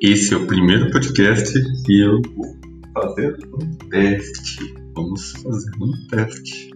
Esse é o primeiro podcast e eu vou fazer um teste. Vamos fazer um teste.